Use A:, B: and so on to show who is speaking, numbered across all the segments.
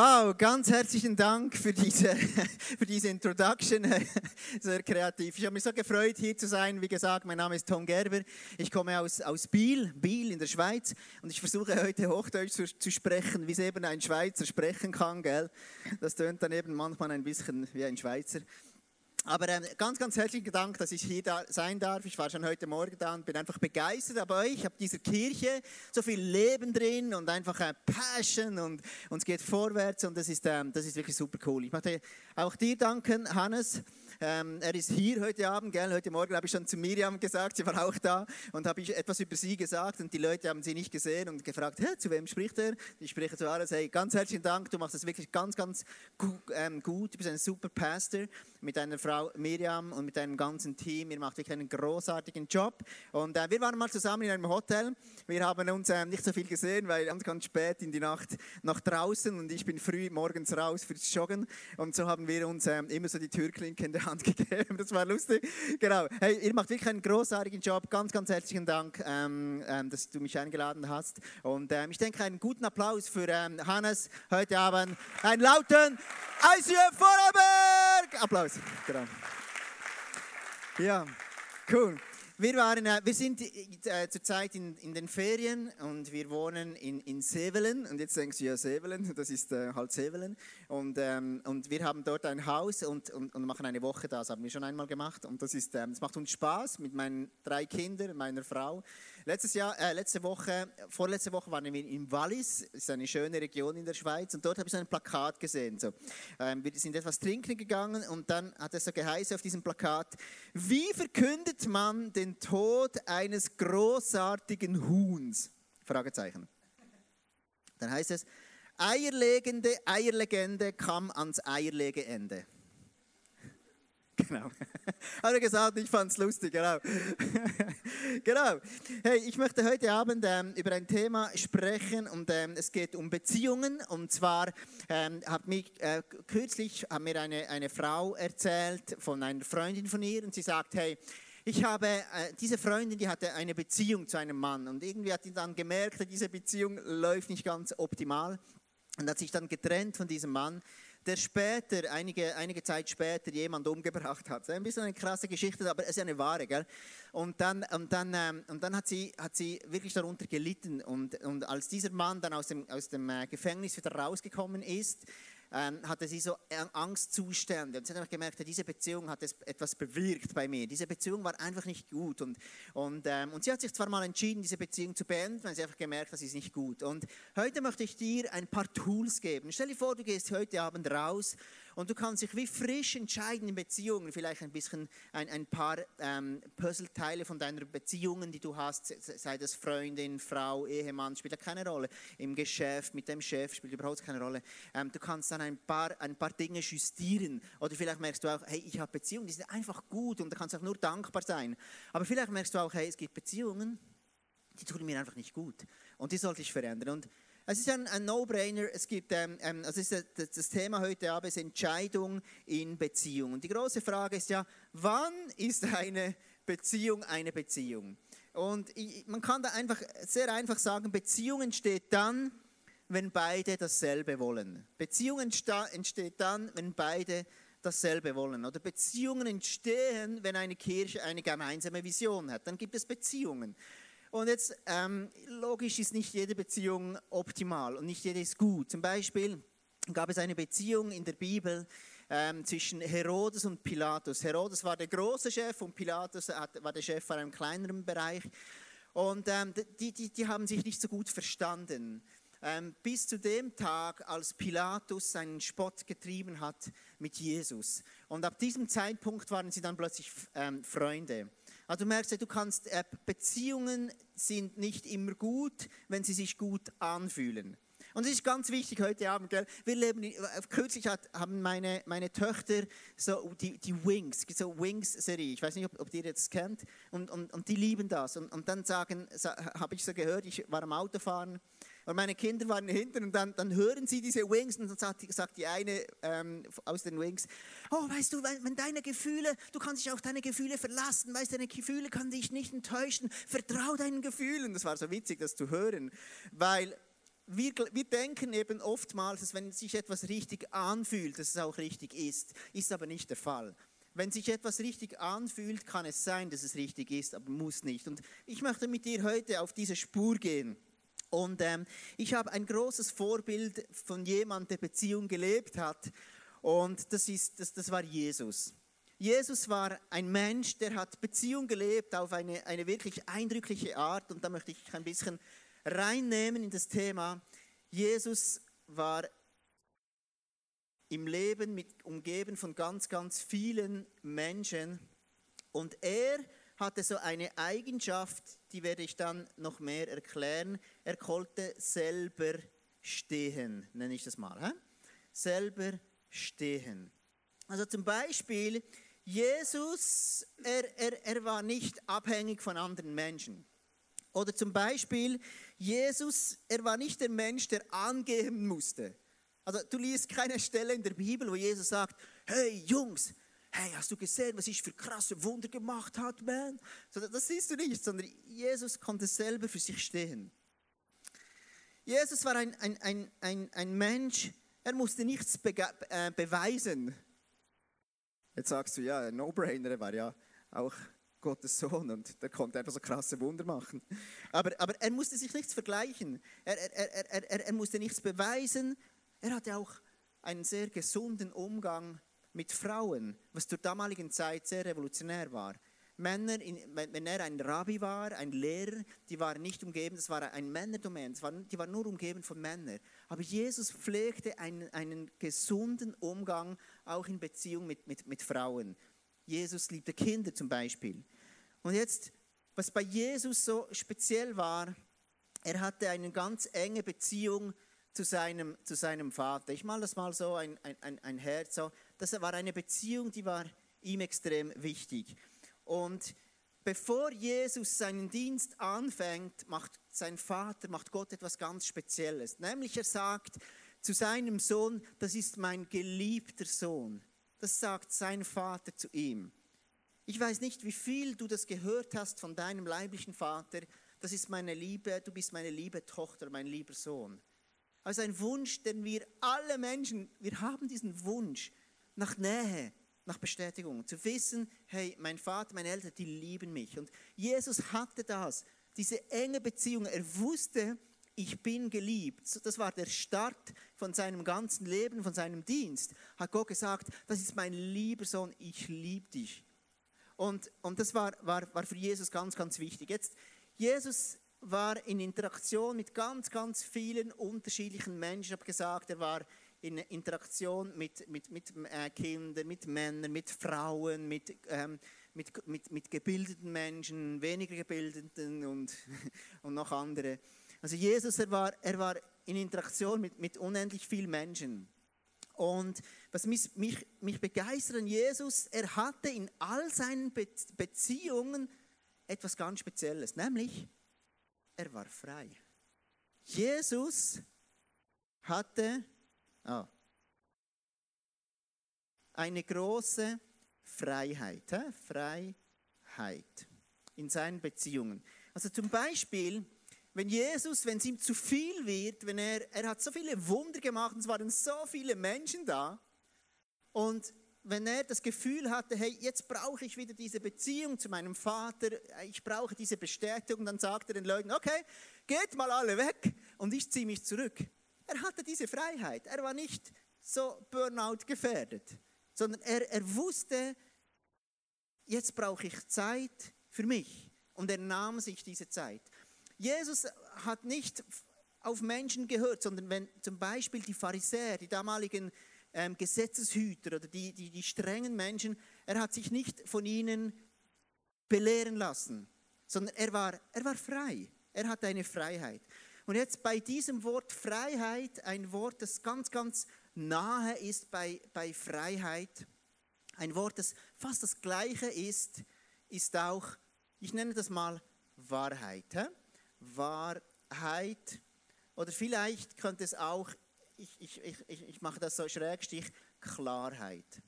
A: Wow, ganz herzlichen Dank für diese, für diese Introduction. Sehr kreativ. Ich habe mich so gefreut, hier zu sein. Wie gesagt, mein Name ist Tom Gerber. Ich komme aus, aus Biel, Biel in der Schweiz. Und ich versuche heute Hochdeutsch zu, zu sprechen, wie es eben ein Schweizer sprechen kann. Gell? Das tönt dann eben manchmal ein bisschen wie ein Schweizer. Aber ähm, ganz, ganz herzlichen Dank, dass ich hier da sein darf. Ich war schon heute Morgen da und bin einfach begeistert euch. Ich habe diese Kirche so viel Leben drin und einfach äh, Passion und, und es geht vorwärts und das ist, ähm, das ist wirklich super cool. Ich möchte auch dir danken, Hannes. Ähm, er ist hier heute Abend, gell? heute Morgen habe ich schon zu Miriam gesagt, sie war auch da und habe ich etwas über sie gesagt und die Leute haben sie nicht gesehen und gefragt, Hä, zu wem spricht er? Ich spreche zu alles, hey, ganz herzlichen Dank, du machst das wirklich ganz, ganz gut, ähm, gut. du bist ein super Pastor mit deiner Frau Miriam und mit deinem ganzen Team, ihr macht wirklich einen großartigen Job und äh, wir waren mal zusammen in einem Hotel, wir haben uns äh, nicht so viel gesehen, weil ganz, ganz spät in die Nacht nach draußen und ich bin früh morgens raus fürs Joggen und so haben wir uns äh, immer so die Türklinke in der Hand gegeben. Das war lustig. Genau. Hey, ihr macht wirklich einen großartigen Job. Ganz, ganz herzlichen Dank, ähm, ähm, dass du mich eingeladen hast. Und ähm, ich denke, einen guten Applaus für ähm, Hannes heute Abend. Einen lauten ICF Vorarlberg! Applaus. Genau. Ja, cool. Wir, waren, äh, wir sind äh, zurzeit in, in den Ferien und wir wohnen in, in Sevelen. Und jetzt denkst du, ja, Sevelen, das ist äh, halt Sevelen. Und, ähm, und wir haben dort ein Haus und, und, und, machen eine Woche da. Das haben wir schon einmal gemacht. Und das, ist, ähm, das macht uns Spaß mit meinen drei Kindern, meiner Frau. Letztes Jahr, äh, letzte Woche, vorletzte Woche waren wir in Wallis, das ist eine schöne Region in der Schweiz, und dort habe ich so ein Plakat gesehen. So. Ähm, wir sind etwas trinken gegangen und dann hat es so geheißen auf diesem Plakat, wie verkündet man den Tod eines großartigen Huhns? Fragezeichen. Dann heißt es, eierlegende Eierlegende kam ans Eierlegeende. Genau. Hat er gesagt, ich fand es lustig, genau. genau. Hey, ich möchte heute Abend ähm, über ein Thema sprechen und ähm, es geht um Beziehungen. Und zwar ähm, hat mich äh, kürzlich hat mir eine, eine Frau erzählt von einer Freundin von ihr und sie sagt, hey, ich habe, äh, diese Freundin, die hatte eine Beziehung zu einem Mann und irgendwie hat sie dann gemerkt, diese Beziehung läuft nicht ganz optimal und hat sich dann getrennt von diesem Mann der später, einige, einige Zeit später, jemand umgebracht hat. Ein bisschen eine krasse Geschichte, aber es ist eine wahre. Gell? Und dann, und dann, ähm, und dann hat, sie, hat sie wirklich darunter gelitten. Und, und als dieser Mann dann aus dem, aus dem äh, Gefängnis wieder rausgekommen ist, hatte sie so Angstzustände. Und sie hat einfach gemerkt, diese Beziehung hat etwas bewirkt bei mir. Diese Beziehung war einfach nicht gut. Und, und, ähm, und sie hat sich zwar mal entschieden, diese Beziehung zu beenden, weil sie einfach gemerkt hat, das ist nicht gut. Und heute möchte ich dir ein paar Tools geben. Stell dir vor, du gehst heute Abend raus und du kannst dich wie frisch entscheiden in Beziehungen, vielleicht ein bisschen ein, ein paar ähm, Puzzleteile von deiner Beziehungen, die du hast, sei das Freundin, Frau, Ehemann, spielt keine Rolle. Im Geschäft, mit dem Chef spielt überhaupt keine Rolle. Ähm, du kannst dann ein paar, ein paar Dinge justieren. Oder vielleicht merkst du auch, hey, ich habe Beziehungen, die sind einfach gut und da kannst du auch nur dankbar sein. Aber vielleicht merkst du auch, hey, es gibt Beziehungen, die tun mir einfach nicht gut. Und die sollte ich verändern. Und es ist ein, ein No-Brainer. Es gibt, ähm, ähm also ist das, das, Thema heute Abend ist Entscheidung in Beziehung. Und die große Frage ist ja, wann ist eine Beziehung eine Beziehung? Und ich, man kann da einfach sehr einfach sagen, Beziehung entsteht dann, wenn beide dasselbe wollen. Beziehung entsteht dann, wenn beide dasselbe wollen. Oder Beziehungen entstehen, wenn eine Kirche eine gemeinsame Vision hat. Dann gibt es Beziehungen. Und jetzt, ähm, logisch ist nicht jede Beziehung optimal und nicht jede ist gut. Zum Beispiel gab es eine Beziehung in der Bibel ähm, zwischen Herodes und Pilatus. Herodes war der große Chef und Pilatus war der Chef von einem kleineren Bereich. Und ähm, die, die, die haben sich nicht so gut verstanden. Ähm, bis zu dem Tag, als Pilatus seinen Spott getrieben hat mit Jesus. Und ab diesem Zeitpunkt waren sie dann plötzlich ähm, Freunde. Also du merkst, du kannst, äh, Beziehungen sind nicht immer gut, wenn sie sich gut anfühlen. Und es ist ganz wichtig heute Abend, gell? Wir leben, in, kürzlich hat, haben meine, meine Töchter so die, die Wings, so Wings-Serie, ich weiß nicht, ob, ob ihr das kennt, und, und, und die lieben das. Und, und dann sagen, habe ich so gehört, ich war am Autofahren und meine Kinder waren hinten und dann, dann hören sie diese Wings und dann sagt, sagt die eine ähm, aus den Wings, oh, weißt du, wenn, wenn, deine Gefühle, du kannst dich auf deine Gefühle verlassen, weißt du, deine Gefühle können dich nicht enttäuschen, vertrau deinen Gefühlen. Das war so witzig, das zu hören, weil wir, wir, denken eben oftmals, dass wenn sich etwas richtig anfühlt, dass es auch richtig ist. Ist aber nicht der Fall. Wenn sich etwas richtig anfühlt, kann es sein, dass es richtig ist, aber muss nicht. Und ich möchte mit dir heute auf diese Spur gehen. Und ähm, ich habe ein großes Vorbild von jemandem, der Beziehung gelebt hat. Und das, ist, das, das war Jesus. Jesus war ein Mensch, der hat Beziehung gelebt auf eine, eine wirklich eindrückliche Art. Und da möchte ich ein bisschen reinnehmen in das Thema. Jesus war im Leben mit, umgeben von ganz, ganz vielen Menschen. Und er hatte so eine Eigenschaft, die werde ich dann noch mehr erklären. Er konnte selber stehen, nenne ich das mal. He? Selber stehen. Also zum Beispiel, Jesus, er, er, er war nicht abhängig von anderen Menschen. Oder zum Beispiel, Jesus, er war nicht der Mensch, der angeben musste. Also du liest keine Stelle in der Bibel, wo Jesus sagt, hey Jungs, hey, hast du gesehen, was ich für krasse Wunder gemacht habe, man? Das siehst du nicht, sondern Jesus konnte selber für sich stehen. Jesus war ein, ein, ein, ein, ein Mensch, er musste nichts be äh, beweisen. Jetzt sagst du, ja, No-Brainer, er war ja auch Gottes Sohn und der konnte einfach so krasse Wunder machen. Aber, aber er musste sich nichts vergleichen, er, er, er, er, er musste nichts beweisen, er hatte auch einen sehr gesunden Umgang mit Frauen, was zur damaligen Zeit sehr revolutionär war. Männer, wenn er ein Rabbi war, ein Lehrer, die waren nicht umgeben, das war ein Männerdomain, die waren nur umgeben von Männern. Aber Jesus pflegte einen, einen gesunden Umgang auch in Beziehung mit, mit, mit Frauen. Jesus liebte Kinder zum Beispiel. Und jetzt, was bei Jesus so speziell war, er hatte eine ganz enge Beziehung zu seinem, zu seinem Vater. Ich mal das mal so ein, ein, ein Herz. So. Das war eine Beziehung, die war ihm extrem wichtig. Und bevor Jesus seinen Dienst anfängt, macht sein Vater, macht Gott etwas ganz Spezielles. Nämlich er sagt zu seinem Sohn, das ist mein geliebter Sohn. Das sagt sein Vater zu ihm. Ich weiß nicht, wie viel du das gehört hast von deinem leiblichen Vater. Das ist meine Liebe, du bist meine liebe Tochter, mein lieber Sohn. Also ein Wunsch, den wir alle Menschen, wir haben diesen Wunsch nach Nähe, nach Bestätigung, zu wissen, hey, mein Vater, meine Eltern, die lieben mich. Und Jesus hatte das, diese enge Beziehung. Er wusste, ich bin geliebt. Das war der Start von seinem ganzen Leben, von seinem Dienst. Hat Gott gesagt, das ist mein lieber Sohn, ich liebe dich. Und, und das war, war, war für Jesus ganz, ganz wichtig. Jetzt, Jesus war in Interaktion mit ganz, ganz vielen unterschiedlichen Menschen. Ich habe gesagt, er war in Interaktion mit, mit, mit äh, Kindern, mit Männern, mit Frauen, mit, ähm, mit, mit, mit gebildeten Menschen, weniger gebildeten und, und noch andere. Also Jesus, er war, er war in Interaktion mit, mit unendlich vielen Menschen. Und was mich, mich, mich begeistert an Jesus, er hatte in all seinen Be Beziehungen etwas ganz Spezielles, nämlich er war frei. Jesus hatte oh, eine große Freiheit, äh? Freiheit in seinen Beziehungen. Also zum Beispiel, wenn Jesus, wenn es ihm zu viel wird, wenn er, er hat so viele Wunder gemacht, und es waren so viele Menschen da, und wenn er das Gefühl hatte, hey, jetzt brauche ich wieder diese Beziehung zu meinem Vater, ich brauche diese Bestätigung, dann sagt er den Leuten, okay, geht mal alle weg und ich ziehe mich zurück. Er hatte diese Freiheit. Er war nicht so Burnout gefährdet, sondern er, er wusste, jetzt brauche ich Zeit für mich. Und er nahm sich diese Zeit. Jesus hat nicht auf Menschen gehört, sondern wenn zum Beispiel die Pharisäer, die damaligen ähm, Gesetzeshüter oder die, die, die strengen Menschen, er hat sich nicht von ihnen belehren lassen, sondern er war, er war frei. Er hatte eine Freiheit. Und jetzt bei diesem Wort Freiheit, ein Wort, das ganz, ganz nahe ist bei, bei Freiheit, ein Wort, das fast das gleiche ist, ist auch, ich nenne das mal Wahrheit. He? Wahrheit. Oder vielleicht könnte es auch, ich, ich, ich, ich mache das so Schrägstich, Klarheit.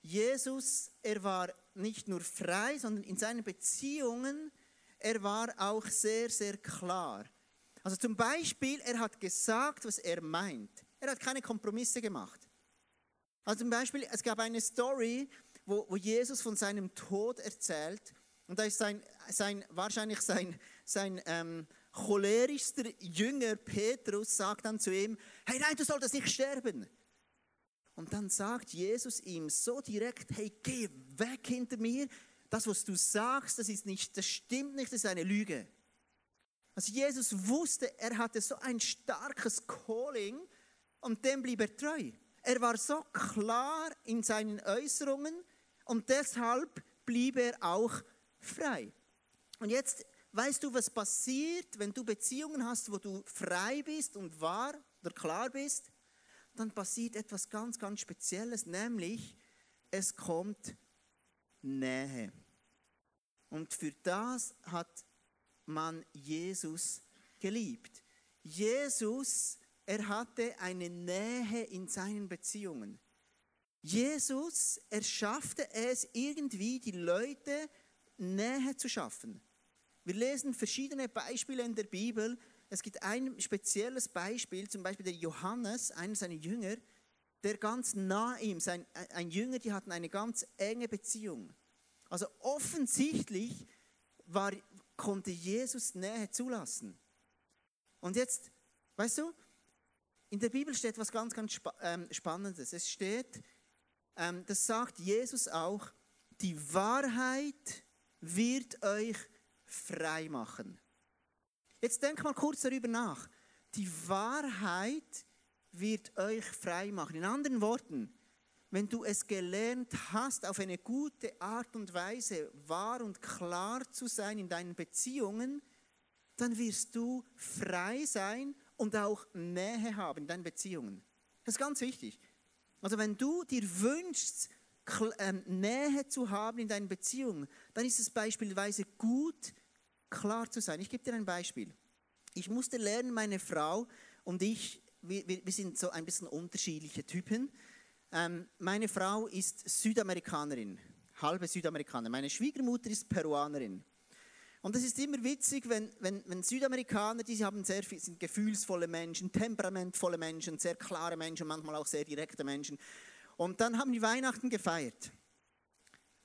A: Jesus, er war nicht nur frei, sondern in seinen Beziehungen, er war auch sehr, sehr klar. Also zum Beispiel, er hat gesagt, was er meint. Er hat keine Kompromisse gemacht. Also zum Beispiel, es gab eine Story, wo, wo Jesus von seinem Tod erzählt. Und da ist sein, sein, wahrscheinlich sein, sein ähm, cholerischster Jünger Petrus sagt dann zu ihm, hey nein, du solltest nicht sterben. Und dann sagt Jesus ihm so direkt, hey, geh weg hinter mir. Das, was du sagst, das ist nicht, das stimmt nicht, das ist eine Lüge. Also Jesus wusste, er hatte so ein starkes Calling und dem blieb er treu. Er war so klar in seinen Äußerungen und deshalb blieb er auch frei. Und jetzt weißt du, was passiert, wenn du Beziehungen hast, wo du frei bist und wahr oder klar bist? Dann passiert etwas ganz, ganz Spezielles, nämlich es kommt Nähe. Und für das hat man Jesus geliebt. Jesus, er hatte eine Nähe in seinen Beziehungen. Jesus, er schaffte es irgendwie, die Leute Nähe zu schaffen. Wir lesen verschiedene Beispiele in der Bibel. Es gibt ein spezielles Beispiel, zum Beispiel der Johannes, einer seiner Jünger, der ganz nah ihm, sein, ein Jünger, die hatten eine ganz enge Beziehung. Also offensichtlich war, konnte Jesus Nähe zulassen. Und jetzt, weißt du, in der Bibel steht was ganz, ganz ähm, Spannendes. Es steht, ähm, das sagt Jesus auch, die Wahrheit wird euch frei machen. Jetzt denk mal kurz darüber nach. Die Wahrheit wird euch frei machen. In anderen Worten, wenn du es gelernt hast, auf eine gute Art und Weise wahr und klar zu sein in deinen Beziehungen, dann wirst du frei sein und auch Nähe haben in deinen Beziehungen. Das ist ganz wichtig. Also wenn du dir wünschst, ähm, Nähe zu haben in deinen Beziehungen, dann ist es beispielsweise gut, klar zu sein. Ich gebe dir ein Beispiel. Ich musste lernen, meine Frau und ich, wir, wir sind so ein bisschen unterschiedliche Typen. Ähm, meine Frau ist Südamerikanerin, halbe Südamerikanerin. Meine Schwiegermutter ist Peruanerin. Und es ist immer witzig, wenn, wenn, wenn Südamerikaner, die haben sehr viel, sind gefühlsvolle Menschen, temperamentvolle Menschen, sehr klare Menschen, manchmal auch sehr direkte Menschen. Und dann haben die Weihnachten gefeiert.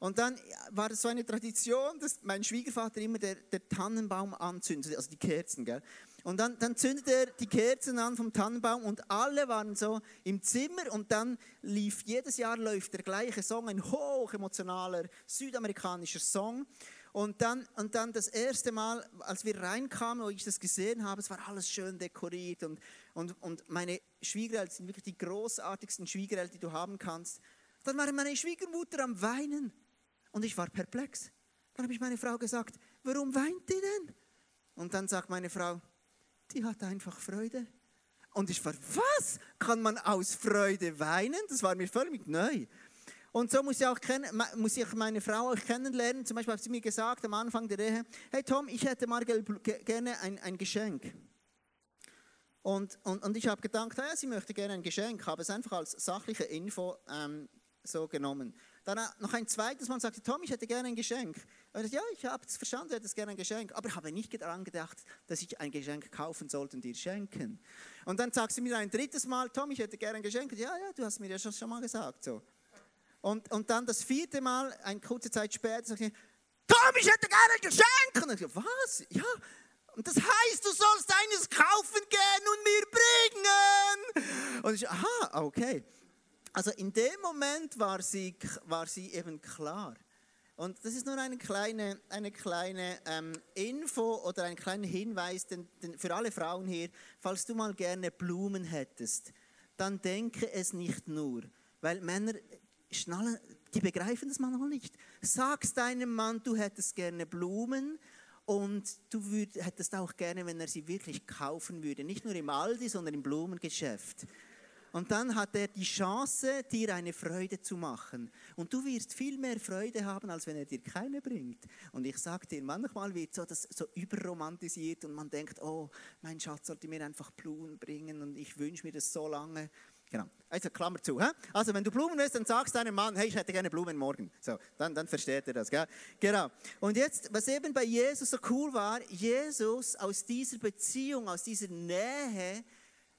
A: Und dann war es so eine Tradition, dass mein Schwiegervater immer der, der Tannenbaum anzündet, also die Kerzen, gell? Und dann, dann zündet er die Kerzen an vom Tannenbaum und alle waren so im Zimmer und dann lief, jedes Jahr läuft der gleiche Song, ein hoch emotionaler südamerikanischer Song. Und dann, und dann das erste Mal, als wir reinkamen, wo ich das gesehen habe, es war alles schön dekoriert und, und, und meine Schwiegereltern sind wirklich die großartigsten Schwiegereltern, die du haben kannst. Dann war meine Schwiegermutter am Weinen und ich war perplex. Dann habe ich meine Frau gesagt, warum weint die denn? Und dann sagt meine Frau, die hat einfach Freude. Und ich war, was? Kann man aus Freude weinen? Das war mir völlig neu. Und so muss ich, auch muss ich meine Frau auch kennenlernen. Zum Beispiel hat sie mir gesagt am Anfang der Ehe, hey Tom, ich hätte mal gerne ein, ein Geschenk. Und, und, und ich habe gedacht, ja, sie möchte gerne ein Geschenk, habe es einfach als sachliche Info ähm, so genommen. Dann noch ein zweites Mal sagte, Tom, ich hätte gerne ein Geschenk. Und ich, ja, ich habe es verstanden, du hättest gerne ein Geschenk, aber ich habe nicht daran gedacht, dass ich ein Geschenk kaufen sollte und dir schenken. Und dann sagt sie mir ein drittes Mal, Tom, ich hätte gerne ein Geschenk. Ja, ja, du hast mir ja schon, schon mal gesagt. So. Und, und dann das vierte Mal, eine kurze Zeit später, sagt sie, Tom, ich hätte gerne ein Geschenk. Und ich so, was? Ja. Und das heißt, du sollst eines kaufen gehen und mir bringen. Und ich, aha, okay. Also in dem Moment war sie, war sie eben klar. Und das ist nur eine kleine, eine kleine ähm, Info oder ein kleiner Hinweis denn, denn für alle Frauen hier. Falls du mal gerne Blumen hättest, dann denke es nicht nur, weil Männer schnallen, die begreifen das manchmal nicht. Sagst deinem Mann, du hättest gerne Blumen Und du würd, hättest auch gerne, wenn er sie wirklich kaufen würde. Nicht nur im Aldi, sondern im Blumengeschäft. Und dann hat er die Chance, dir eine Freude zu machen. Und du wirst viel mehr Freude haben, als wenn er dir keine bringt. Und ich sage dir, manchmal wird so das so überromantisiert und man denkt, oh, mein Schatz sollte mir einfach Blumen bringen und ich wünsche mir das so lange. Genau. Also Klammer zu. He? Also wenn du Blumen willst, dann sagst deinem Mann, hey, ich hätte gerne Blumen morgen. So, dann, dann versteht er das. Gell? Genau. Und jetzt, was eben bei Jesus so cool war, Jesus aus dieser Beziehung, aus dieser Nähe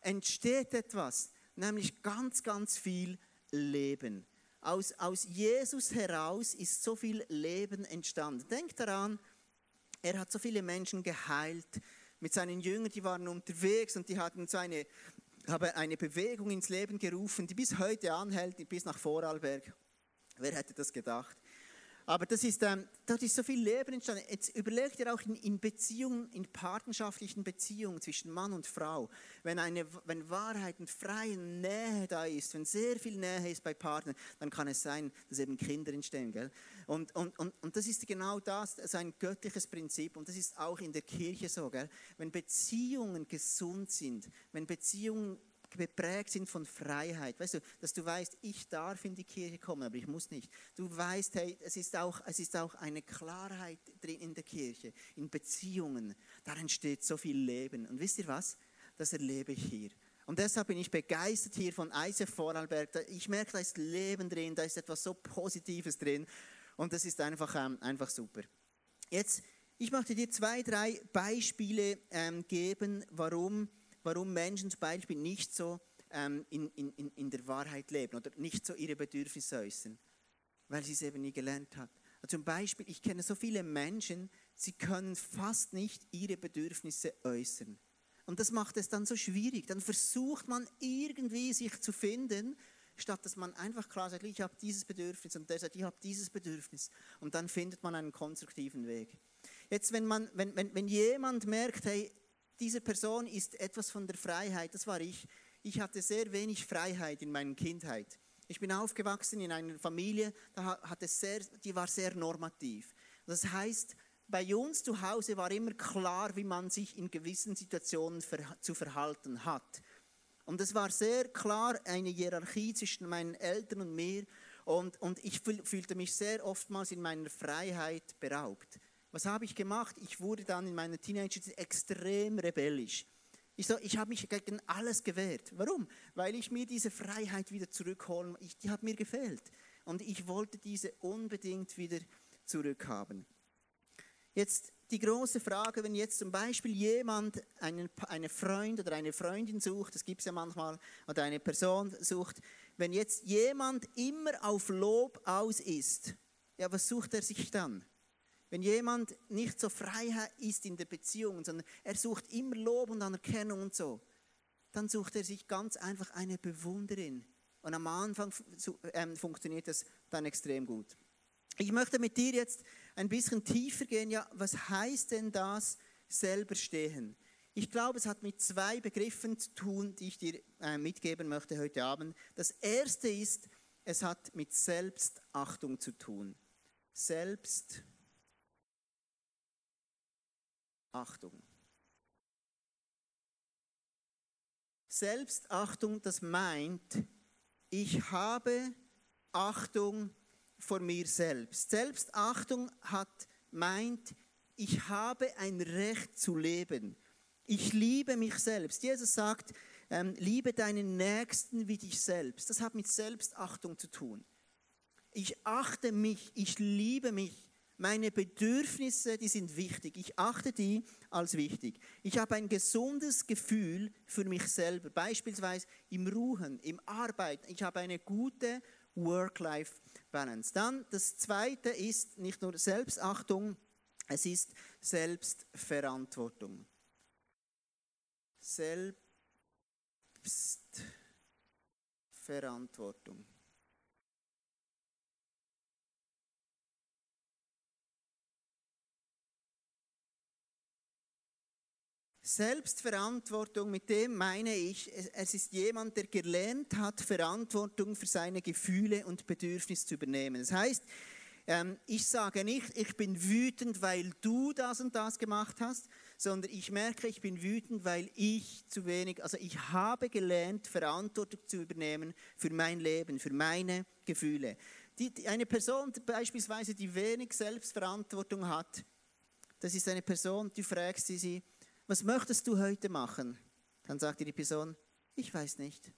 A: entsteht etwas nämlich ganz, ganz viel Leben. Aus, aus Jesus heraus ist so viel Leben entstanden. Denkt daran, er hat so viele Menschen geheilt. Mit seinen Jüngern, die waren unterwegs und die hatten so eine, haben eine Bewegung ins Leben gerufen, die bis heute anhält, bis nach Vorarlberg. Wer hätte das gedacht? Aber das ist, ähm, dort ist so viel Leben entstanden. Jetzt überlegt ihr auch in, in, Beziehungen, in partnerschaftlichen Beziehungen zwischen Mann und Frau, wenn, eine, wenn Wahrheit und freie Nähe da ist, wenn sehr viel Nähe ist bei Partnern, dann kann es sein, dass eben Kinder entstehen. Gell? Und, und, und, und das ist genau das, das ist ein göttliches Prinzip und das ist auch in der Kirche so. Gell? Wenn Beziehungen gesund sind, wenn Beziehungen geprägt sind von Freiheit. Weißt du, dass du weißt, ich darf in die Kirche kommen, aber ich muss nicht. Du weißt, hey, es ist auch, es ist auch eine Klarheit drin in der Kirche, in Beziehungen. Da entsteht so viel Leben. Und wisst ihr was? Das erlebe ich hier. Und deshalb bin ich begeistert hier von ICF Vorarlberg. Ich merke, da ist Leben drin, da ist etwas so Positives drin. Und das ist einfach, ähm, einfach super. Jetzt, ich möchte dir zwei, drei Beispiele ähm, geben, warum warum Menschen zum Beispiel nicht so ähm, in, in, in der Wahrheit leben oder nicht so ihre Bedürfnisse äußern, weil sie es eben nie gelernt hat. Also zum Beispiel, ich kenne so viele Menschen, sie können fast nicht ihre Bedürfnisse äußern. Und das macht es dann so schwierig. Dann versucht man irgendwie sich zu finden, statt dass man einfach klar sagt, ich habe dieses Bedürfnis und der sagt, ich habe dieses Bedürfnis. Und dann findet man einen konstruktiven Weg. Jetzt, wenn, man, wenn, wenn, wenn jemand merkt, hey, diese Person ist etwas von der Freiheit, das war ich. Ich hatte sehr wenig Freiheit in meiner Kindheit. Ich bin aufgewachsen in einer Familie, sehr, die war sehr normativ. Das heißt, bei uns zu Hause war immer klar, wie man sich in gewissen Situationen zu verhalten hat. Und es war sehr klar eine Hierarchie zwischen meinen Eltern und mir. Und, und ich fühlte mich sehr oftmals in meiner Freiheit beraubt. Was habe ich gemacht? Ich wurde dann in meiner Teenagerzeit extrem rebellisch. Ich, so, ich habe mich gegen alles gewehrt. Warum? Weil ich mir diese Freiheit wieder zurückholen, ich, die hat mir gefehlt. Und ich wollte diese unbedingt wieder zurückhaben. Jetzt die große Frage, wenn jetzt zum Beispiel jemand einen, eine Freund oder eine Freundin sucht, das gibt es ja manchmal, oder eine Person sucht, wenn jetzt jemand immer auf Lob aus ist, ja, was sucht er sich dann? Wenn jemand nicht so frei ist in der Beziehung, sondern er sucht immer Lob und Anerkennung und so, dann sucht er sich ganz einfach eine Bewunderin. Und am Anfang ähm, funktioniert das dann extrem gut. Ich möchte mit dir jetzt ein bisschen tiefer gehen. Ja, was heißt denn das selber stehen? Ich glaube, es hat mit zwei Begriffen zu tun, die ich dir äh, mitgeben möchte heute Abend. Das erste ist, es hat mit Selbstachtung zu tun. Selbstachtung. Achtung. Selbstachtung, das meint, ich habe Achtung vor mir selbst. Selbstachtung hat meint, ich habe ein Recht zu leben. Ich liebe mich selbst. Jesus sagt, ähm, liebe deinen Nächsten wie dich selbst. Das hat mit Selbstachtung zu tun. Ich achte mich, ich liebe mich meine Bedürfnisse, die sind wichtig. Ich achte die als wichtig. Ich habe ein gesundes Gefühl für mich selber, beispielsweise im Ruhen, im Arbeiten. Ich habe eine gute Work-Life-Balance. Dann das Zweite ist nicht nur Selbstachtung, es ist Selbstverantwortung. Selbstverantwortung. Selbstverantwortung, mit dem meine ich, es ist jemand, der gelernt hat, Verantwortung für seine Gefühle und Bedürfnisse zu übernehmen. Das heißt, ähm, ich sage nicht, ich bin wütend, weil du das und das gemacht hast, sondern ich merke, ich bin wütend, weil ich zu wenig, also ich habe gelernt, Verantwortung zu übernehmen für mein Leben, für meine Gefühle. Die, die, eine Person beispielsweise, die wenig Selbstverantwortung hat, das ist eine Person, du fragst sie, was möchtest du heute machen? Dann sagt dir die Person, ich weiß nicht.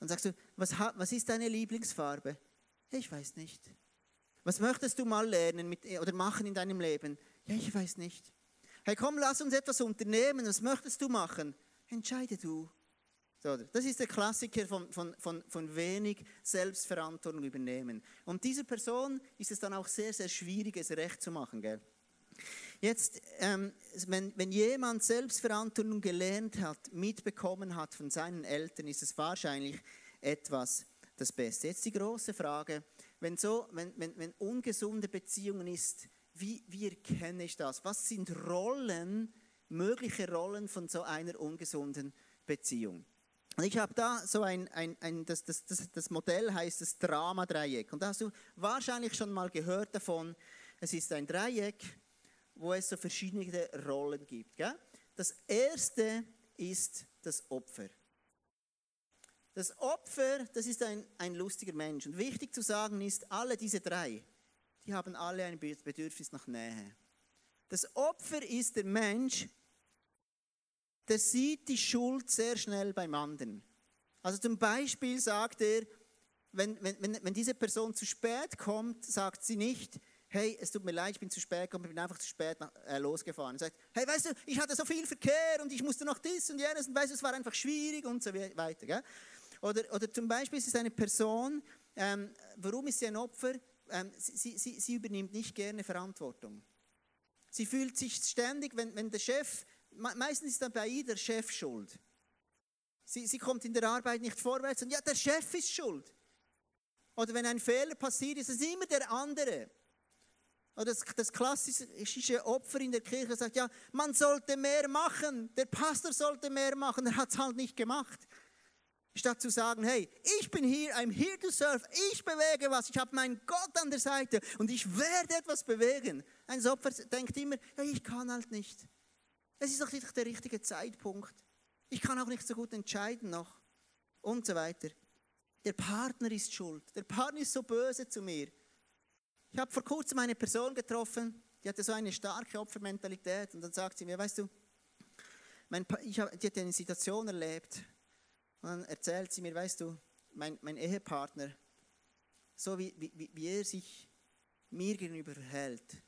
A: Dann sagst du, was, was ist deine Lieblingsfarbe? Ich weiß nicht. Was möchtest du mal lernen mit, oder machen in deinem Leben? Ja, ich weiß nicht. Hey, komm, lass uns etwas unternehmen. Was möchtest du machen? Entscheide du. So, das ist der Klassiker von, von, von, von wenig Selbstverantwortung übernehmen. Und dieser Person ist es dann auch sehr, sehr schwierig, es recht zu machen. Gell? Jetzt, ähm, wenn, wenn jemand Selbstverantwortung gelernt hat, mitbekommen hat von seinen Eltern, ist es wahrscheinlich etwas das Beste. Jetzt die große Frage, wenn, so, wenn, wenn, wenn ungesunde Beziehungen ist, wie, wie erkenne ich das? Was sind Rollen, mögliche Rollen von so einer ungesunden Beziehung? Ich habe da so ein, ein, ein das, das, das, das Modell heißt das Drama-Dreieck. Und da hast du wahrscheinlich schon mal gehört davon. Es ist ein Dreieck, wo es so verschiedene Rollen gibt. Gell? Das erste ist das Opfer. Das Opfer, das ist ein, ein lustiger Mensch. Und wichtig zu sagen ist, alle diese drei, die haben alle ein Bedürfnis nach Nähe. Das Opfer ist der Mensch, der sieht die Schuld sehr schnell beim anderen. Also zum Beispiel sagt er, wenn, wenn, wenn diese Person zu spät kommt, sagt sie nicht, hey, es tut mir leid, ich bin zu spät gekommen, ich bin einfach zu spät nach, äh, losgefahren. Und sagt, hey, weißt du, ich hatte so viel Verkehr und ich musste noch dies und jenes und weißt du, es war einfach schwierig und so weiter. Gell? Oder, oder zum Beispiel ist es eine Person, ähm, warum ist sie ein Opfer? Ähm, sie, sie, sie übernimmt nicht gerne Verantwortung. Sie fühlt sich ständig, wenn, wenn der Chef, meistens ist dann bei ihr der Chef schuld. Sie, sie kommt in der Arbeit nicht vorwärts und ja, der Chef ist schuld. Oder wenn ein Fehler passiert, ist es immer der andere. Oder das, das klassische Opfer in der Kirche sagt, ja, man sollte mehr machen, der Pastor sollte mehr machen, er hat es halt nicht gemacht. Statt zu sagen, hey, ich bin hier, I'm here to serve, ich bewege was, ich habe meinen Gott an der Seite und ich werde etwas bewegen. Ein Opfer denkt immer, ja, ich kann halt nicht. Es ist doch nicht der richtige Zeitpunkt. Ich kann auch nicht so gut entscheiden noch. Und so weiter. Der Partner ist schuld. Der Partner ist so böse zu mir. Ich habe vor kurzem eine Person getroffen, die hatte so eine starke Opfermentalität und dann sagt sie mir, weißt du, mein ich hab, die hat eine Situation erlebt und dann erzählt sie mir, weißt du, mein, mein Ehepartner, so wie, wie, wie er sich mir gegenüber verhält,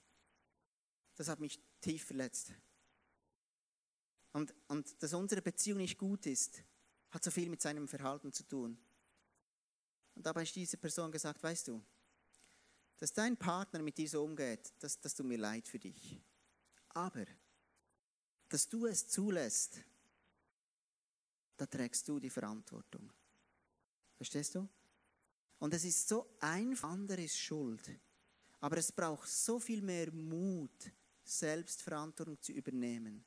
A: das hat mich tief verletzt. Und, und dass unsere Beziehung nicht gut ist, hat so viel mit seinem Verhalten zu tun. Und dabei ist diese Person gesagt, weißt du, dass dein Partner mit dir so umgeht, das, das tut mir leid für dich. Aber, dass du es zulässt, da trägst du die Verantwortung. Verstehst du? Und es ist so einfach, anderes Schuld. Aber es braucht so viel mehr Mut, Selbstverantwortung zu übernehmen.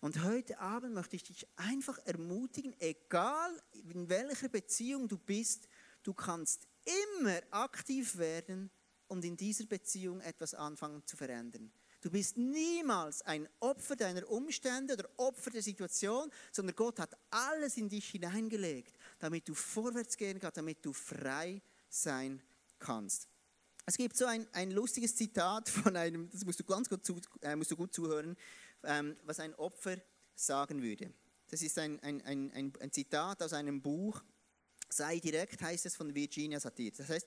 A: Und heute Abend möchte ich dich einfach ermutigen, egal in welcher Beziehung du bist, du kannst immer aktiv werden und in dieser Beziehung etwas anfangen zu verändern. Du bist niemals ein Opfer deiner Umstände oder Opfer der Situation, sondern Gott hat alles in dich hineingelegt, damit du vorwärts gehen kannst, damit du frei sein kannst. Es gibt so ein, ein lustiges Zitat von einem, das musst du ganz gut, zu, äh, musst du gut zuhören, ähm, was ein Opfer sagen würde. Das ist ein, ein, ein, ein, Zitat aus einem Buch, Sei direkt heißt es von Virginia Satir. Das heißt,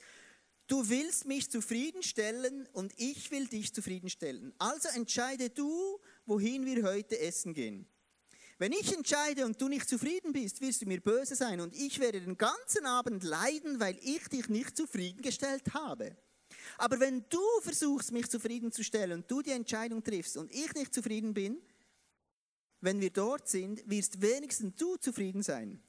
A: Du willst mich zufriedenstellen und ich will dich zufriedenstellen. Also entscheide du, wohin wir heute essen gehen. Wenn ich entscheide und du nicht zufrieden bist, wirst du mir böse sein und ich werde den ganzen Abend leiden, weil ich dich nicht zufriedengestellt habe. Aber wenn du versuchst, mich zufriedenzustellen und du die Entscheidung triffst und ich nicht zufrieden bin, wenn wir dort sind, wirst wenigstens du zufrieden sein.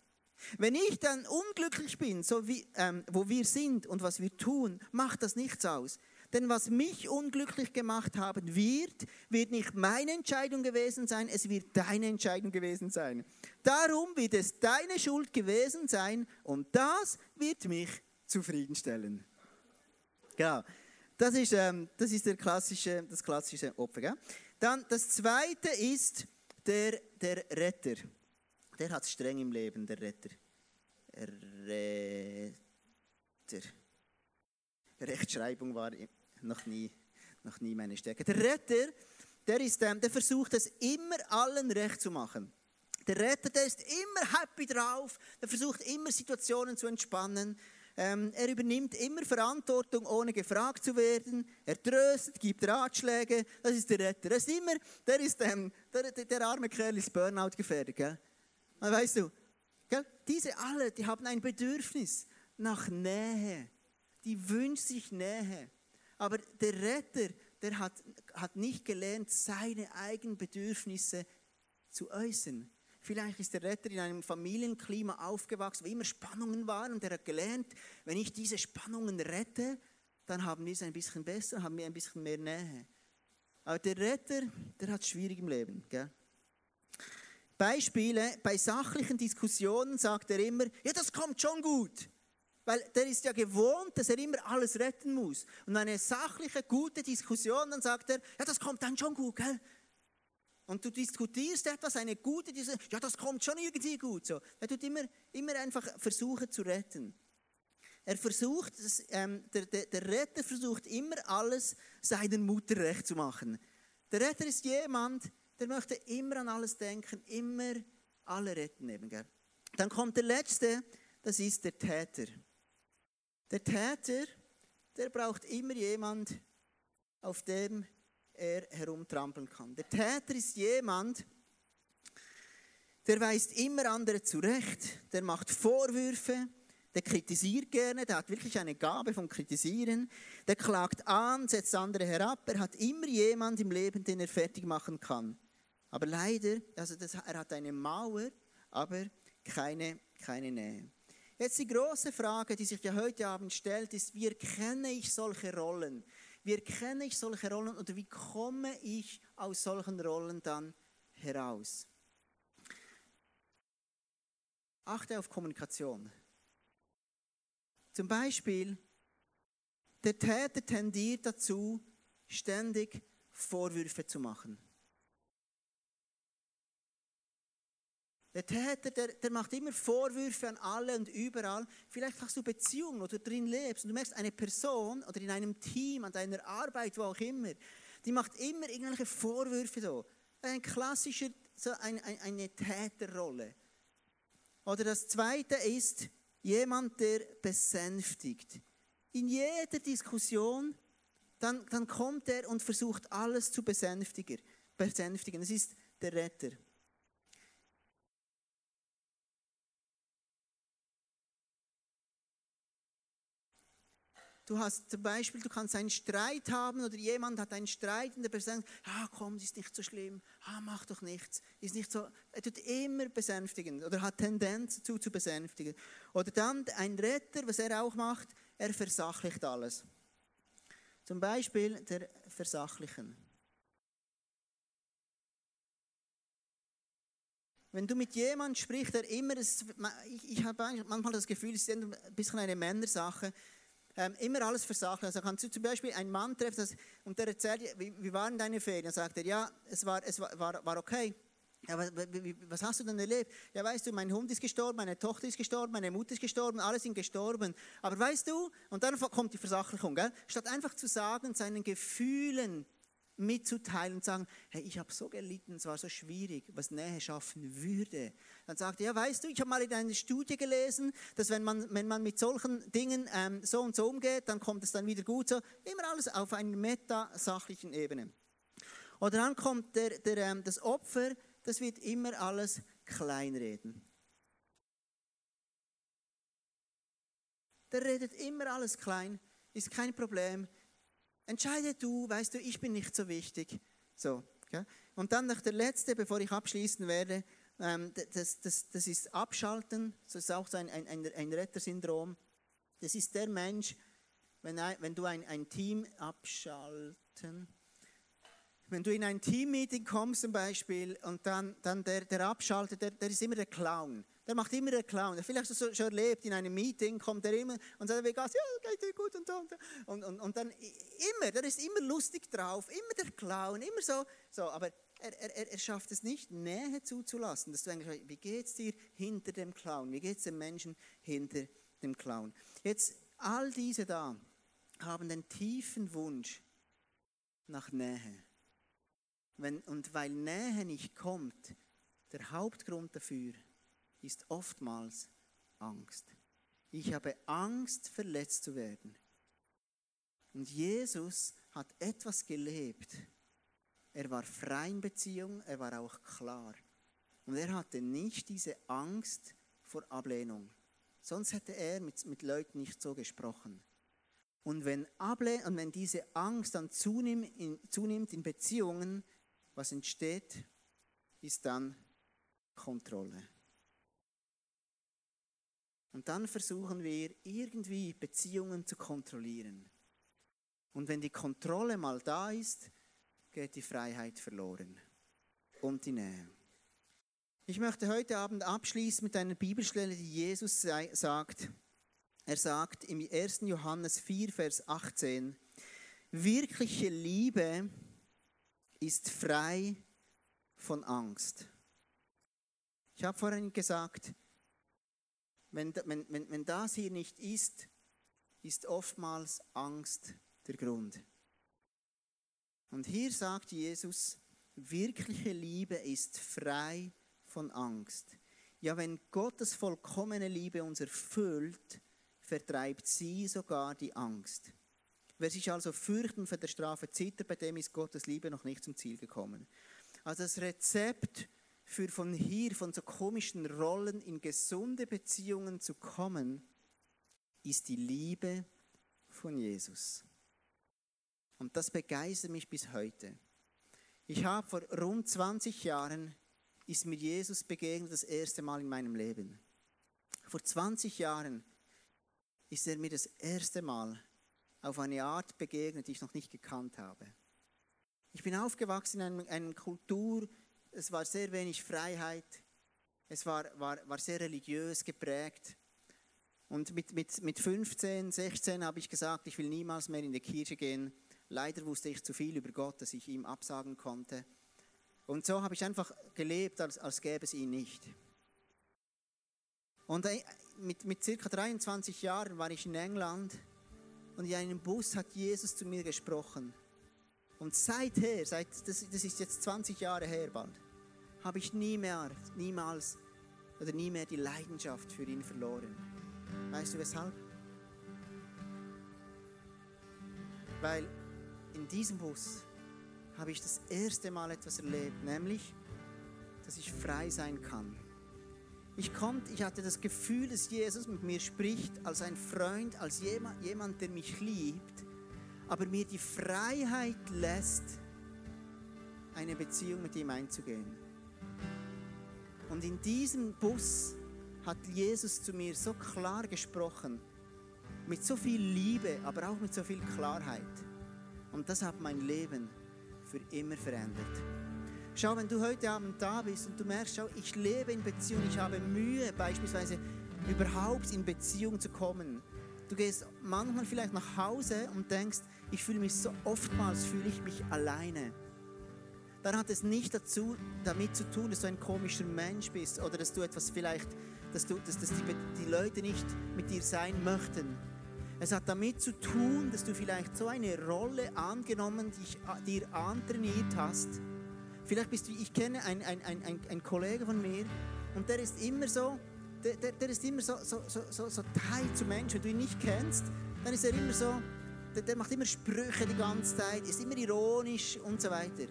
A: Wenn ich dann unglücklich bin, so wie, ähm, wo wir sind und was wir tun, macht das nichts aus. Denn was mich unglücklich gemacht haben wird, wird nicht meine Entscheidung gewesen sein, es wird deine Entscheidung gewesen sein. Darum wird es deine Schuld gewesen sein und das wird mich zufriedenstellen. Genau. Das ist, ähm, das, ist der klassische, das klassische Opfer. Gell? Dann das zweite ist der, der Retter. Der hat es streng im Leben, der Retter. Retter. Rechtschreibung war noch nie, noch nie meine Stärke. Der Retter, der, ist, der versucht es immer allen recht zu machen. Der Retter, der ist immer happy drauf, der versucht immer Situationen zu entspannen. Ähm, er übernimmt immer Verantwortung, ohne gefragt zu werden. Er tröstet, gibt Ratschläge. Das ist der Retter. Das ist immer, der, ist, ähm, der, der, der, arme Kerl ist Burnout gefährdet. Gell? Weißt du, diese alle, die haben ein Bedürfnis nach Nähe. Die wünschen sich Nähe. Aber der Retter, der hat, hat nicht gelernt, seine eigenen Bedürfnisse zu äußern. Vielleicht ist der Retter in einem Familienklima aufgewachsen, wo immer Spannungen waren und er hat gelernt, wenn ich diese Spannungen rette, dann haben wir es ein bisschen besser, haben wir ein bisschen mehr Nähe. Aber der Retter, der hat schwierig im Leben. Gell? Beispiele, bei sachlichen Diskussionen sagt er immer, ja, das kommt schon gut. Weil der ist ja gewohnt, dass er immer alles retten muss. Und eine sachliche, gute Diskussion, dann sagt er, ja, das kommt dann schon gut, gell? und du diskutierst etwas, eine gute, diese, ja, das kommt schon irgendwie gut. So. Er tut immer, immer einfach versuchen zu retten. Er versucht, ähm, der, der, der Retter versucht immer alles seiner Mutter recht zu machen. Der Retter ist jemand, der möchte immer an alles denken, immer alle retten. Eben, gell? Dann kommt der Letzte, das ist der Täter. Der Täter, der braucht immer jemand, auf dem er herumtrampeln kann. Der Täter ist jemand, der weist immer andere zurecht, der macht Vorwürfe, der kritisiert gerne, der hat wirklich eine Gabe vom Kritisieren, der klagt an, setzt andere herab, er hat immer jemand im Leben, den er fertig machen kann. Aber leider, also das, er hat eine Mauer, aber keine, keine Nähe. Jetzt die große Frage, die sich ja heute Abend stellt, ist, wie erkenne ich solche Rollen? Wie erkenne ich solche Rollen oder wie komme ich aus solchen Rollen dann heraus? Achte auf Kommunikation. Zum Beispiel, der Täter tendiert dazu, ständig Vorwürfe zu machen. Der Täter, der, der macht immer Vorwürfe an alle und überall. Vielleicht hast du Beziehungen, wo du drin lebst und du merkst, eine Person oder in einem Team, an deiner Arbeit, wo auch immer, die macht immer irgendwelche Vorwürfe so. Ein klassischer, so ein, ein, eine Täterrolle. Oder das zweite ist jemand, der besänftigt. In jeder Diskussion, dann, dann kommt er und versucht alles zu besänftigen. besänftigen. Das ist der Retter. Du hast zum Beispiel, du kannst einen Streit haben oder jemand hat einen Streit und der Person ah komm, ist nicht so schlimm, ah mach doch nichts, ist nicht so, er tut immer besänftigen oder hat Tendenz dazu zu besänftigen. Oder dann ein Retter, was er auch macht, er versachlicht alles. Zum Beispiel der Versachlichen. Wenn du mit jemandem sprichst, der immer, ich, ich habe manchmal das Gefühl, es ist ein bisschen eine Männersache, ähm, immer alles versachen. Also kannst du zum Beispiel einen Mann treffen das, und der erzählt, wie, wie waren deine Ferien? Dann sagt er, ja, es war, es war, war, war okay. Ja, was, was hast du denn erlebt? Ja, weißt du, mein Hund ist gestorben, meine Tochter ist gestorben, meine Mutter ist gestorben, alle sind gestorben. Aber weißt du, und dann kommt die Versachlichung, gell? statt einfach zu sagen, seinen Gefühlen mitzuteilen und sagen, hey, ich habe so gelitten, es war so schwierig, was Nähe schaffen würde. Dann sagt er, ja, weißt du, ich habe mal in einer Studie gelesen, dass wenn man, wenn man mit solchen Dingen ähm, so und so umgeht, dann kommt es dann wieder gut. So, immer alles auf einer metasachlichen Ebene. Oder dann kommt der, der, ähm, das Opfer, das wird immer alles kleinreden. Der redet immer alles klein, ist kein Problem, Entscheide du, weißt du, ich bin nicht so wichtig. So, okay? Und dann noch der letzte, bevor ich abschließen werde, ähm, das, das, das ist Abschalten, das ist auch so ein, ein, ein Rettersyndrom. Das ist der Mensch, wenn, wenn du ein, ein Team abschalten, wenn du in ein Teammeeting kommst zum Beispiel und dann, dann der, der abschaltet, der, der ist immer der Clown. Der macht immer den Clown. Vielleicht hast du schon erlebt, in einem Meeting kommt er immer und sagt, wie geht's? Ja, geht dir gut und, und, und, und, und dann immer, der ist immer lustig drauf, immer der Clown, immer so. so aber er, er, er schafft es nicht, Nähe zuzulassen, dass du eigentlich, wie geht's dir hinter dem Clown? Wie geht's dem Menschen hinter dem Clown? Jetzt, all diese da haben den tiefen Wunsch nach Nähe. Wenn, und weil Nähe nicht kommt, der Hauptgrund dafür ist oftmals Angst. Ich habe Angst, verletzt zu werden. Und Jesus hat etwas gelebt. Er war frei in Beziehung, er war auch klar. Und er hatte nicht diese Angst vor Ablehnung. Sonst hätte er mit, mit Leuten nicht so gesprochen. Und wenn, Able und wenn diese Angst dann zunimmt in, zunimmt in Beziehungen, was entsteht, ist dann Kontrolle. Und dann versuchen wir irgendwie Beziehungen zu kontrollieren. Und wenn die Kontrolle mal da ist, geht die Freiheit verloren und die Nähe. Ich möchte heute Abend abschließen mit einer Bibelstelle, die Jesus sagt. Er sagt im 1. Johannes 4, Vers 18, wirkliche Liebe ist frei von Angst. Ich habe vorhin gesagt, wenn, wenn, wenn, wenn das hier nicht ist, ist oftmals Angst der Grund. Und hier sagt Jesus, wirkliche Liebe ist frei von Angst. Ja, wenn Gottes vollkommene Liebe uns erfüllt, vertreibt sie sogar die Angst. Wer sich also fürchten vor der Strafe zittert, bei dem ist Gottes Liebe noch nicht zum Ziel gekommen. Also das Rezept für von hier, von so komischen Rollen in gesunde Beziehungen zu kommen, ist die Liebe von Jesus. Und das begeistert mich bis heute. Ich habe vor rund 20 Jahren, ist mir Jesus begegnet das erste Mal in meinem Leben. Vor 20 Jahren ist er mir das erste Mal auf eine Art begegnet, die ich noch nicht gekannt habe. Ich bin aufgewachsen in einer, Kultur, es war sehr wenig Freiheit, es war, war, war sehr religiös geprägt. Und mit, mit, mit 15, 16 habe ich gesagt, ich will niemals mehr in die Kirche gehen. Leider wusste ich zu viel über Gott, dass ich ihm absagen konnte. Und so habe ich einfach gelebt, als, als gäbe es ihn nicht. Und äh, mit, mit circa 23 Jahren war ich in England und in einem Bus hat Jesus zu mir gesprochen. Und seither, seit, das, das ist jetzt 20 Jahre her bald, habe ich nie mehr, niemals oder nie mehr die Leidenschaft für ihn verloren. Weißt du weshalb? Weil in diesem Bus habe ich das erste Mal etwas erlebt, nämlich, dass ich frei sein kann. Ich, konnte, ich hatte das Gefühl, dass Jesus mit mir spricht als ein Freund, als jemand, jemand, der mich liebt, aber mir die Freiheit lässt, eine Beziehung mit ihm einzugehen. Und in diesem Bus hat Jesus zu mir so klar gesprochen, mit so viel Liebe, aber auch mit so viel Klarheit. Und das hat mein Leben für immer verändert. Schau, wenn du heute Abend da bist und du merkst, schau, ich lebe in Beziehung, ich habe Mühe, beispielsweise überhaupt in Beziehung zu kommen. Du gehst manchmal vielleicht nach Hause und denkst, ich fühle mich so oftmals fühle ich mich alleine dann hat es nicht dazu, damit zu tun, dass du ein komischer Mensch bist oder dass du etwas vielleicht, dass, du, dass, dass die, die Leute nicht mit dir sein möchten. Es hat damit zu tun, dass du vielleicht so eine Rolle angenommen, dich, dir antrainiert hast. Vielleicht bist du, ich kenne einen ein, ein, ein, Kollege von mir und der ist immer so, der, der, der ist immer so, so, so, so, so tight zu Menschen. Wenn du ihn nicht kennst, dann ist er immer so, der, der macht immer Sprüche die ganze Zeit, ist immer ironisch und so weiter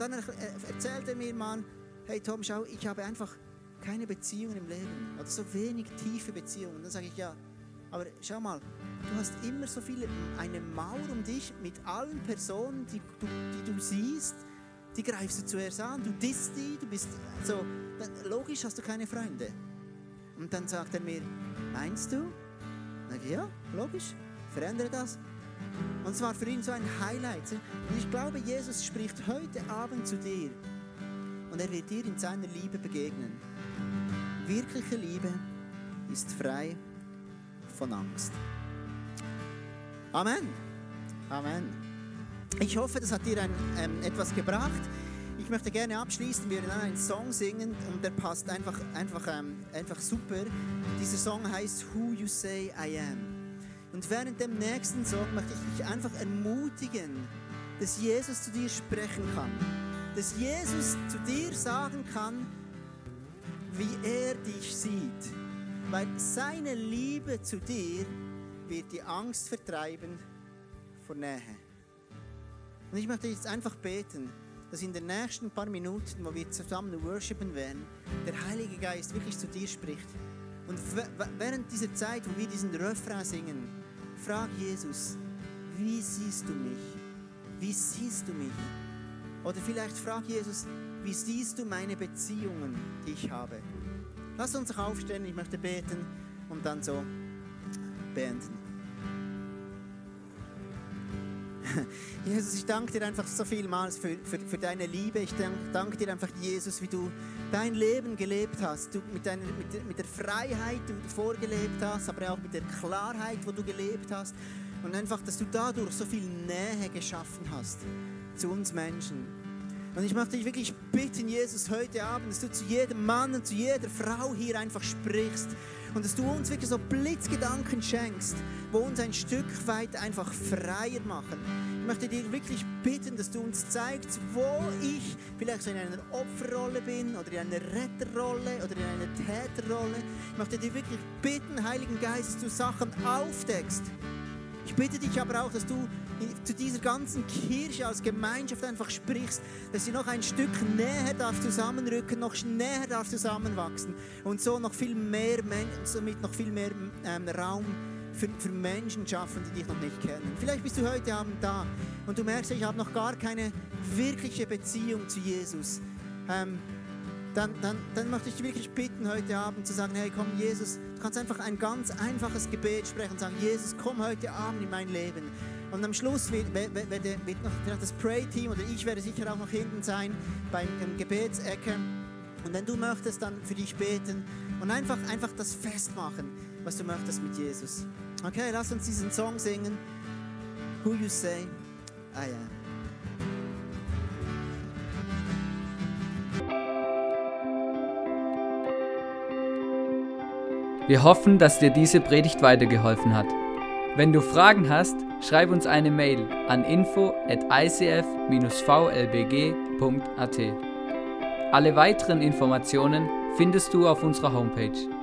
A: dann erzählt er mir mal, hey Tom, schau, ich habe einfach keine Beziehungen im Leben oder so wenig tiefe Beziehungen. Und dann sage ich, ja, aber schau mal, du hast immer so viele, eine Mauer um dich mit allen Personen, die du, die du siehst, die greifst du zuerst an, du disst die, du bist so, logisch hast du keine Freunde. Und dann sagt er mir, meinst du? Ich, ja, logisch, verändere das. Und zwar für ihn so ein Highlight. Und ich glaube, Jesus spricht heute Abend zu dir. Und er wird dir in seiner Liebe begegnen. Wirkliche Liebe ist frei von Angst. Amen. Amen. Ich hoffe, das hat dir ein, ähm, etwas gebracht. Ich möchte gerne abschließen. Wir werden einen Song singen und der passt einfach, einfach, ähm, einfach super. Dieser Song heißt Who You Say I Am. Und während dem nächsten Song möchte ich dich einfach ermutigen, dass Jesus zu dir sprechen kann. Dass Jesus zu dir sagen kann, wie er dich sieht. Weil seine Liebe zu dir wird die Angst vertreiben vor Nähe. Und ich möchte jetzt einfach beten, dass in den nächsten paar Minuten, wo wir zusammen worshipen werden, der Heilige Geist wirklich zu dir spricht. Und während dieser Zeit, wo wir diesen Refrain singen, Frag Jesus, wie siehst du mich? Wie siehst du mich? Oder vielleicht frag Jesus, wie siehst du meine Beziehungen, die ich habe? Lass uns aufstehen, ich möchte beten und dann so beenden. Jesus, ich danke dir einfach so vielmals für, für, für deine Liebe. Ich danke, danke dir einfach, Jesus, wie du dein Leben gelebt hast. Du mit, deiner, mit, mit der Freiheit, die du vorgelebt hast, aber auch mit der Klarheit, wo du gelebt hast. Und einfach, dass du dadurch so viel Nähe geschaffen hast zu uns Menschen. Und ich möchte dich wirklich bitten, Jesus, heute Abend, dass du zu jedem Mann und zu jeder Frau hier einfach sprichst und dass du uns wirklich so Blitzgedanken schenkst, wo uns ein Stück weit einfach freier machen. Ich möchte dir wirklich bitten, dass du uns zeigst, wo ich vielleicht so in einer Opferrolle bin oder in einer Retterrolle oder in einer Täterrolle. Ich möchte dir wirklich bitten, Heiligen Geist, dass du Sachen aufdeckst. Ich bitte dich aber auch, dass du zu dieser ganzen Kirche als Gemeinschaft einfach sprichst, dass sie noch ein Stück näher darf zusammenrücken, noch näher darf zusammenwachsen und so noch viel mehr, somit noch viel mehr ähm, Raum für, für Menschen schaffen, die dich noch nicht kennen. Vielleicht bist du heute Abend da und du merkst, ich habe noch gar keine wirkliche Beziehung zu Jesus. Ähm, dann, dann, dann möchte ich dich wirklich bitten, heute Abend zu sagen, hey komm Jesus, du kannst einfach ein ganz einfaches Gebet sprechen und sagen, Jesus, komm heute Abend in mein Leben. Und am Schluss wird, wird, wird, wird noch das Pray-Team oder ich werde sicher auch noch hinten sein beim Gebetsecke. Und wenn du möchtest, dann für dich beten und einfach, einfach das festmachen, was du möchtest mit Jesus. Okay, lass uns diesen Song singen. Who you say I am.
B: Wir hoffen, dass dir diese Predigt weitergeholfen hat. Wenn du Fragen hast, schreib uns eine Mail an info at icf-vlbg.at. Alle weiteren Informationen findest du auf unserer Homepage.